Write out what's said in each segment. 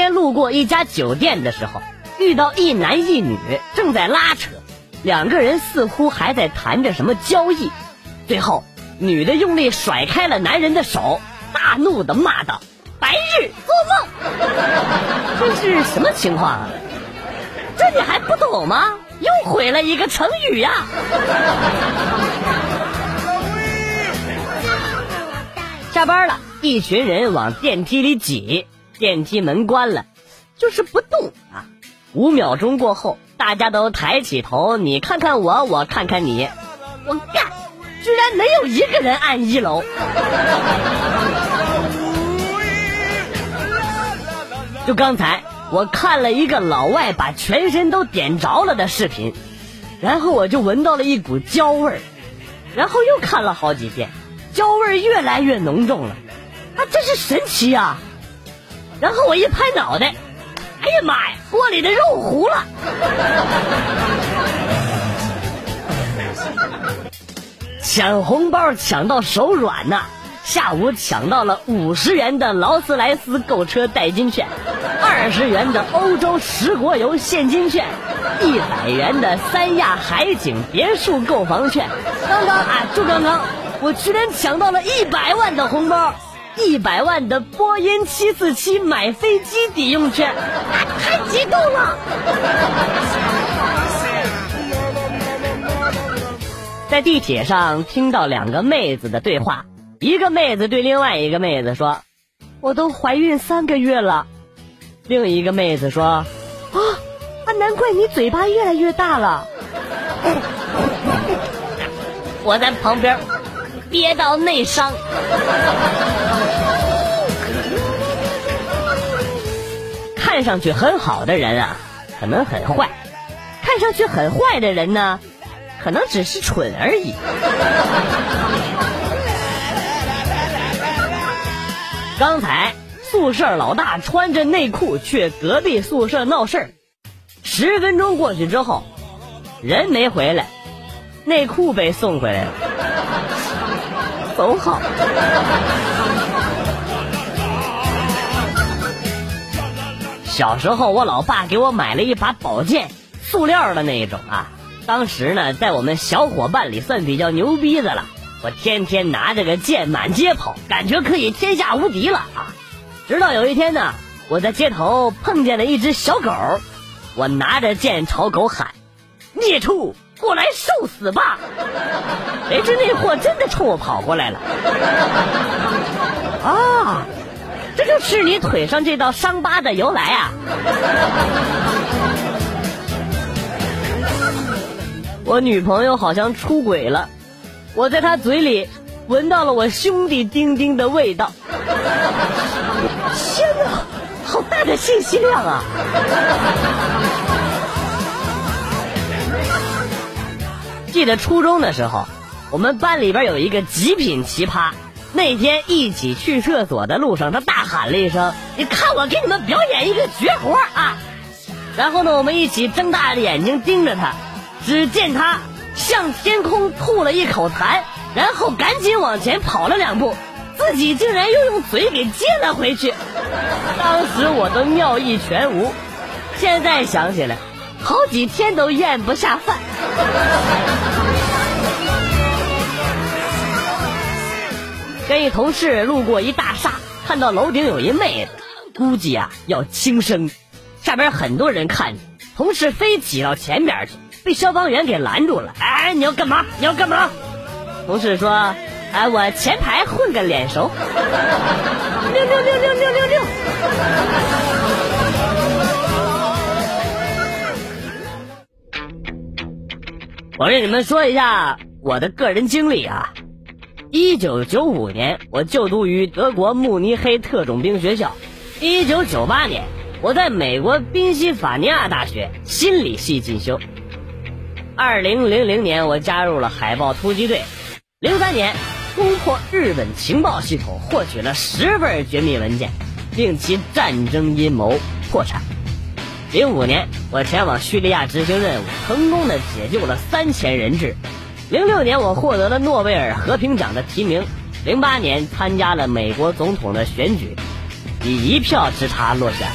天路过一家酒店的时候，遇到一男一女正在拉扯，两个人似乎还在谈着什么交易。最后，女的用力甩开了男人的手，大怒的骂道：“白日做梦！这是什么情况啊？这你还不懂吗？又毁了一个成语呀！”下班了，一群人往电梯里挤，电梯门关了，就是不动啊。五秒钟过后，大家都抬起头，你看看我，我看看你，我干，居然没有一个人按一楼。就刚才，我看了一个老外把全身都点着了的视频，然后我就闻到了一股焦味儿，然后又看了好几遍。焦味儿越来越浓重了，啊，真是神奇啊！然后我一拍脑袋，哎呀妈呀，锅里的肉糊了！抢红包抢到手软呐！下午抢到了五十元的劳斯莱斯购车代金券，二十元的欧洲十国游现金券，一百元的三亚海景别墅购房券。刚刚啊，就刚刚。我居然抢到了一百万的红包，一百万的波音七四七买飞机抵用券，太激动了！在地铁上听到两个妹子的对话，一个妹子对另外一个妹子说：“我都怀孕三个月了。”另一个妹子说：“啊，啊，难怪你嘴巴越来越大了。”我在旁边。憋到内伤。看上去很好的人啊，可能很坏；看上去很坏的人呢，可能只是蠢而已。刚才宿舍老大穿着内裤去隔壁宿舍闹事儿，十分钟过去之后，人没回来，内裤被送回来了。走好。小时候，我老爸给我买了一把宝剑，塑料的那一种啊。当时呢，在我们小伙伴里算比较牛逼的了。我天天拿着个剑满街跑，感觉可以天下无敌了啊。直到有一天呢，我在街头碰见了一只小狗，我拿着剑朝狗喊：“孽畜！”过来受死吧！谁知那货真的冲我跑过来了。啊，这就是你腿上这道伤疤的由来啊！我女朋友好像出轨了，我在她嘴里闻到了我兄弟丁丁的味道。天哪，好大的信息量啊！记得初中的时候，我们班里边有一个极品奇葩。那天一起去厕所的路上，他大喊了一声：“你看我给你们表演一个绝活啊！”然后呢，我们一起睁大眼睛盯着他。只见他向天空吐了一口痰，然后赶紧往前跑了两步，自己竟然又用嘴给接了回去。当时我都尿意全无，现在想起来，好几天都咽不下饭。跟一同事路过一大厦，看到楼顶有一妹子，估计啊要轻生，下边很多人看着，同事非挤到前边去，被消防员给拦住了。哎，你要干嘛？你要干嘛？同事说：“哎，我前排混个脸熟。”六六六六六六六。我跟你们说一下我的个人经历啊，一九九五年我就读于德国慕尼黑特种兵学校，一九九八年我在美国宾夕法尼亚大学心理系进修，二零零零年我加入了海豹突击队，零三年突破日本情报系统获取了十份绝密文件，令其战争阴谋破产。零五年，我前往叙利亚执行任务，成功的解救了三千人质。零六年，我获得了诺贝尔和平奖的提名。零八年，参加了美国总统的选举，以一票之差落选。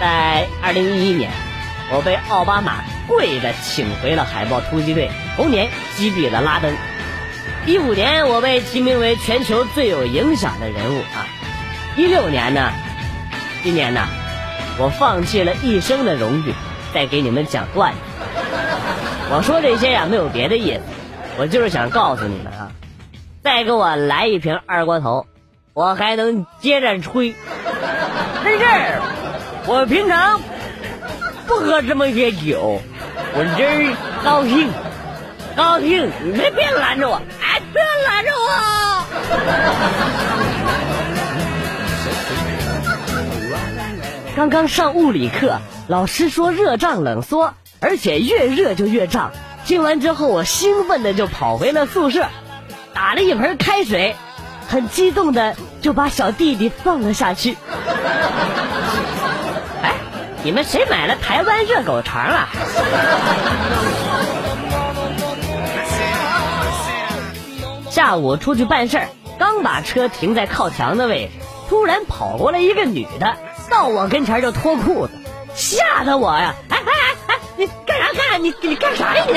在二零一一年，我被奥巴马跪着请回了海豹突击队，同年击毙了拉登。一五年，我被提名为全球最有影响的人物啊。一六年呢，今年呢，我放弃了一生的荣誉，再给你们讲段子。我说这些呀，没有别的意思，我就是想告诉你们啊，再给我来一瓶二锅头，我还能接着吹。但是，我平常不喝这么些酒，我今儿高兴，高兴，你们别拦着我，哎，别拦着我。刚刚上物理课，老师说热胀冷缩。而且越热就越胀。听完之后，我兴奋的就跑回了宿舍，打了一盆开水，很激动的就把小弟弟放了下去。哎，你们谁买了台湾热狗肠啊？下午出去办事儿，刚把车停在靠墙的位置，突然跑过来一个女的，到我跟前就脱裤子，吓得我呀！你你干啥呀你？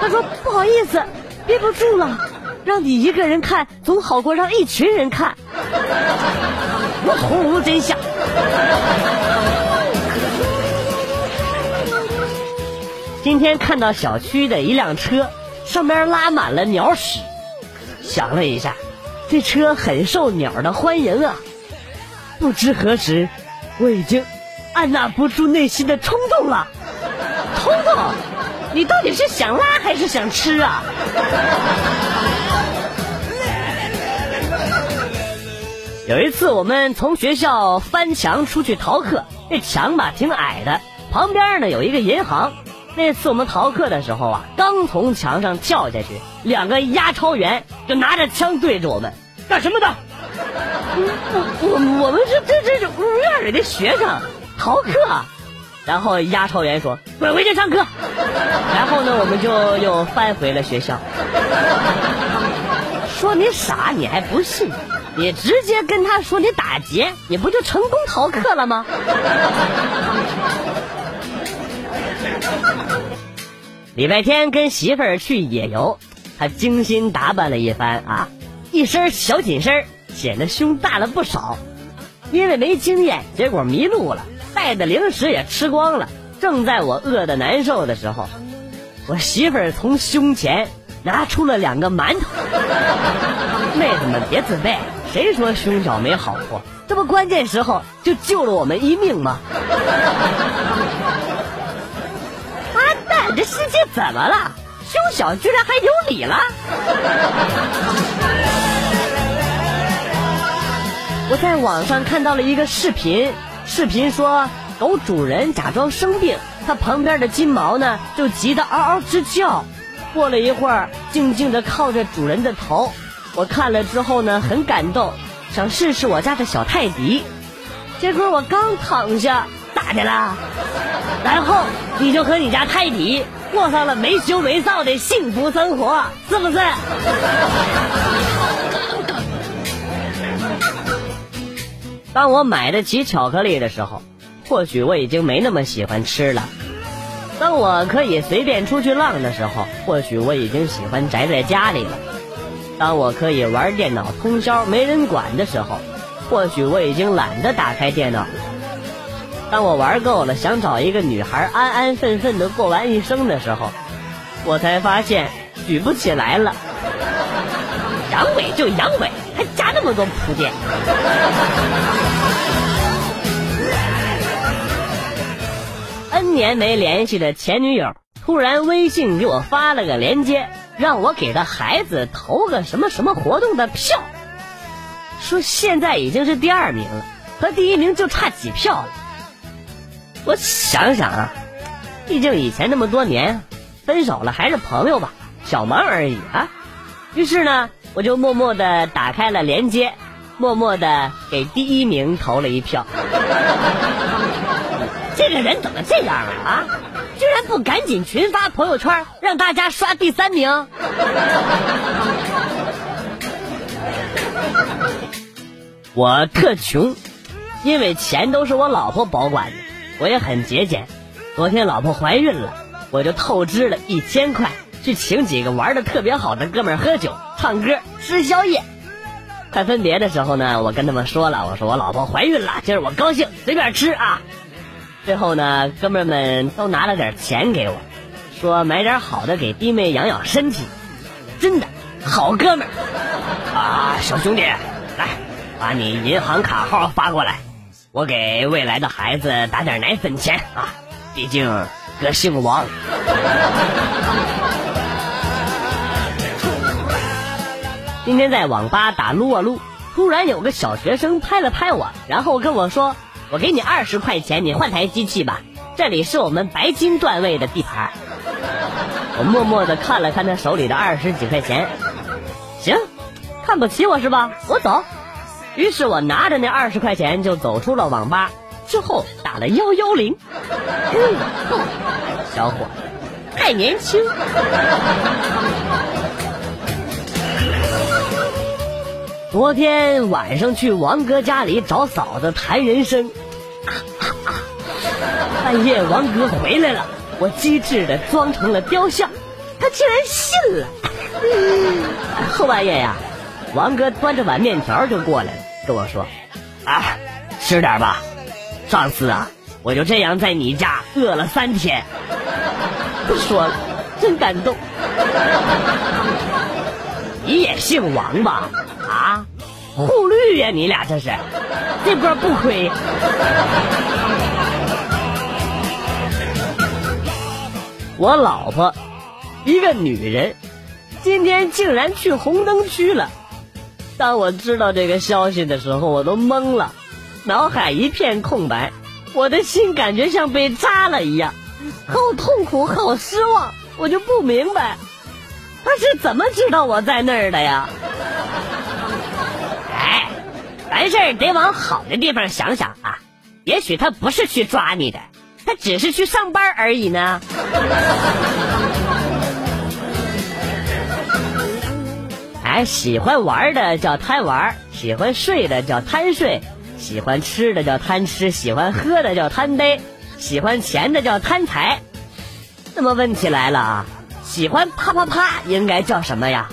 他说不好意思，憋不住了，让你一个人看总好过让一群人看。我从无真相。今天看到小区的一辆车，上面拉满了鸟屎，想了一下，这车很受鸟的欢迎啊。不知何时，我已经按捺不住内心的冲动了。彤彤，你到底是想拉还是想吃啊？有一次我们从学校翻墙出去逃课，这墙吧挺矮的，旁边呢有一个银行。那次我们逃课的时候啊，刚从墙上跳下去，两个押钞员就拿着枪对着我们，干什么的？我我我们是这这是院里的学生逃课。然后押钞员说：“滚回去上课。”然后呢，我们就又翻回了学校。说你傻，你还不信？你直接跟他说你打劫，你不就成功逃课了吗？礼拜天跟媳妇儿去野游，他精心打扮了一番啊，一身小紧身，显得胸大了不少。因为没经验，结果迷路了。带的零食也吃光了，正在我饿得难受的时候，我媳妇儿从胸前拿出了两个馒头。妹子们别自卑，谁说胸小没好处？这不关键时候就救了我们一命吗？妈蛋，这世界怎么了？胸小居然还有理了？我在网上看到了一个视频。视频说，狗主人假装生病，它旁边的金毛呢就急得嗷嗷直叫。过了一会儿，静静地靠着主人的头。我看了之后呢，很感动，想试试我家的小泰迪。结果我刚躺下，咋的啦？然后你就和你家泰迪过上了没羞没臊的幸福生活，是不是？当我买得起巧克力的时候，或许我已经没那么喜欢吃了；当我可以随便出去浪的时候，或许我已经喜欢宅在家里了；当我可以玩电脑通宵没人管的时候，或许我已经懒得打开电脑了；当我玩够了，想找一个女孩安安分分的过完一生的时候，我才发现举不起来了。阳痿就阳痿，还加那么多铺垫。N 年没联系的前女友突然微信给我发了个链接，让我给她孩子投个什么什么活动的票，说现在已经是第二名了，和第一名就差几票了。我想想啊，毕竟以前那么多年，分手了还是朋友吧，小忙而已啊。于是呢。我就默默的打开了连接，默默的给第一名投了一票。这个人怎么这样啊？啊，居然不赶紧群发朋友圈，让大家刷第三名。我特穷，因为钱都是我老婆保管的。我也很节俭。昨天老婆怀孕了，我就透支了一千块，去请几个玩的特别好的哥们喝酒、唱歌、吃宵夜。快分别的时候呢，我跟他们说了，我说我老婆怀孕了，今儿我高兴，随便吃啊。最后呢，哥们们都拿了点钱给我，说买点好的给弟妹养养身体。真的，好哥们儿啊，小兄弟，来，把你银行卡号发过来，我给未来的孩子打点奶粉钱啊。毕竟哥姓王。今天在网吧打撸啊撸，突然有个小学生拍了拍我，然后跟我说：“我给你二十块钱，你换台机器吧，这里是我们白金段位的地盘。”我默默的看了看他手里的二十几块钱，行，看不起我是吧？我走。于是我拿着那二十块钱就走出了网吧，之后打了幺幺零。小伙子，太年轻。昨天晚上去王哥家里找嫂子谈人生，半夜王哥回来了，我机智的装成了雕像，他竟然信了。后半夜呀，王哥端着碗面条就过来了，跟我说：“啊，吃点吧，上次啊，我就这样在你家饿了三天。”不说了，真感动。你也姓王吧？啊，互绿呀，你俩这是，这波不亏。我老婆，一个女人，今天竟然去红灯区了。当我知道这个消息的时候，我都懵了，脑海一片空白，我的心感觉像被扎了一样，好痛苦，好失望。我就不明白，他是怎么知道我在那儿的呀？哎完事儿得往好的地方想想啊，也许他不是去抓你的，他只是去上班而已呢。哎，喜欢玩的叫贪玩，喜欢睡的叫贪睡，喜欢吃的叫贪吃，喜欢喝的叫贪杯，喜欢钱的叫贪财。那么问题来了啊，喜欢啪啪啪应该叫什么呀？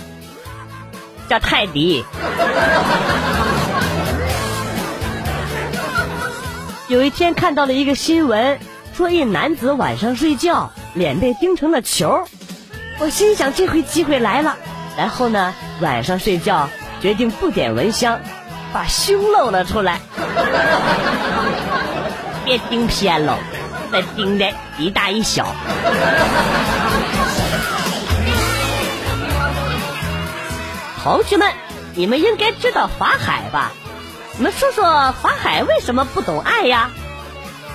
叫泰迪。有一天看到了一个新闻，说一男子晚上睡觉脸被叮成了球，我心想这回机会来了。然后呢，晚上睡觉决定不点蚊香，把胸露了出来。别叮偏了，再叮的一大一小。同学们，你们应该知道法海吧？你们说说法海为什么不懂爱呀？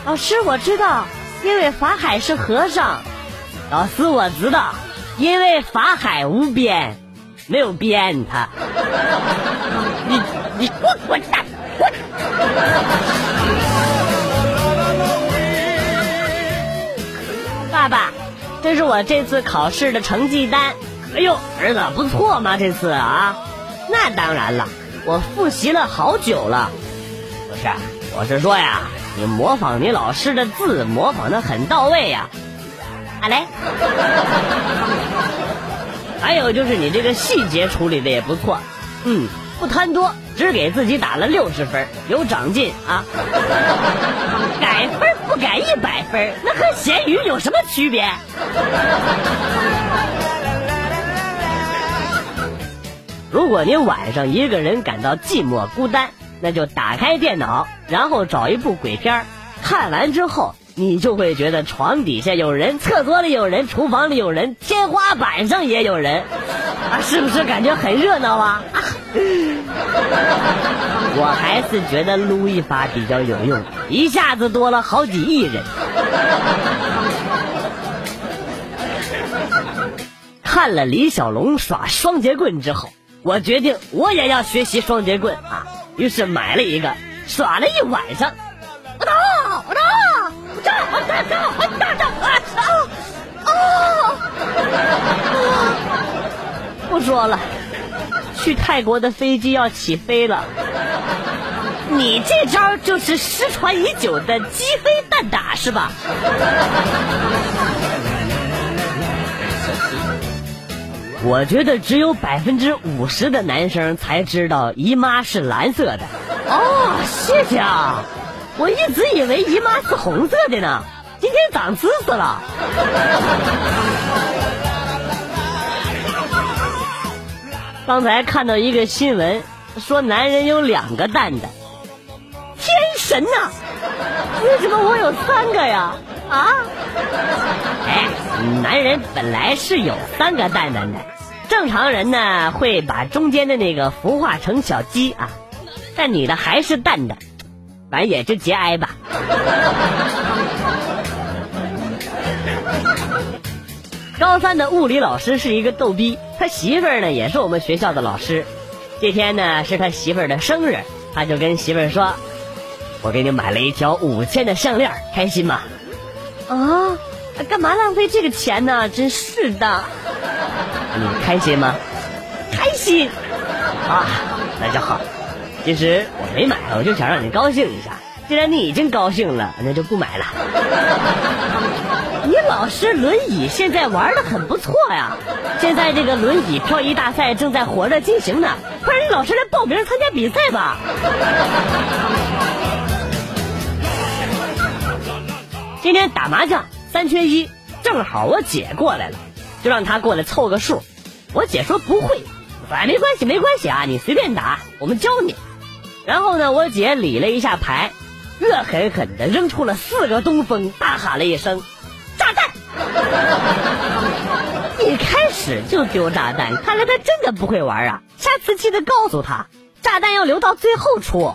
老师，我知道，因为法海是和尚。老师，我知道，因为法海无边，没有边他。你你给我滚蛋滚！爸爸，这是我这次考试的成绩单。哎呦，儿子不错嘛，这次啊，那当然了。我复习了好久了，不是，我是说呀，你模仿你老师的字模仿的很到位呀。啊嘞。还有就是你这个细节处理的也不错，嗯，不贪多，只给自己打了六十分，有长进啊。改分不改一百分，那和咸鱼有什么区别？如果你晚上一个人感到寂寞孤单，那就打开电脑，然后找一部鬼片看完之后，你就会觉得床底下有人，厕所里有人，厨房里有人，天花板上也有人，啊，是不是感觉很热闹啊？我还是觉得撸一发比较有用，一下子多了好几亿人。看了李小龙耍双截棍之后。我决定，我也要学习双截棍啊！于是买了一个，耍了一晚上。我打，我打，我打，我打，我打，我打，啊！不说了，去泰国的飞机要起飞了。你这招就是失传已久的鸡飞蛋打是吧？我觉得只有百分之五十的男生才知道姨妈是蓝色的。哦，谢谢啊！我一直以为姨妈是红色的呢，今天长知识了。刚才看到一个新闻，说男人有两个蛋蛋，天神呐！为什么我有三个呀？啊？男人本来是有三个蛋蛋的，正常人呢会把中间的那个孵化成小鸡啊，但你的还是蛋蛋，反正也就节哀吧。高三的物理老师是一个逗逼，他媳妇儿呢也是我们学校的老师。这天呢是他媳妇儿的生日，他就跟媳妇儿说：“我给你买了一条五千的项链，开心吗？”啊，干嘛浪费这个钱呢？真是的。你开心吗？开心。啊，那就好。其实我没买，我就想让你高兴一下。既然你已经高兴了，那就不买了。你老师轮椅现在玩的很不错呀。现在这个轮椅漂移大赛正在火热进行呢，快让你老师来报名参加比赛吧。今天打麻将三缺一，正好我姐过来了，就让她过来凑个数。我姐说不会，哎没关系没关系啊，你随便打，我们教你。然后呢，我姐理了一下牌，恶狠狠地扔出了四个东风，大喊了一声：“炸弹！” 一开始就丢炸弹，看来他真的不会玩啊！下次记得告诉他，炸弹要留到最后出。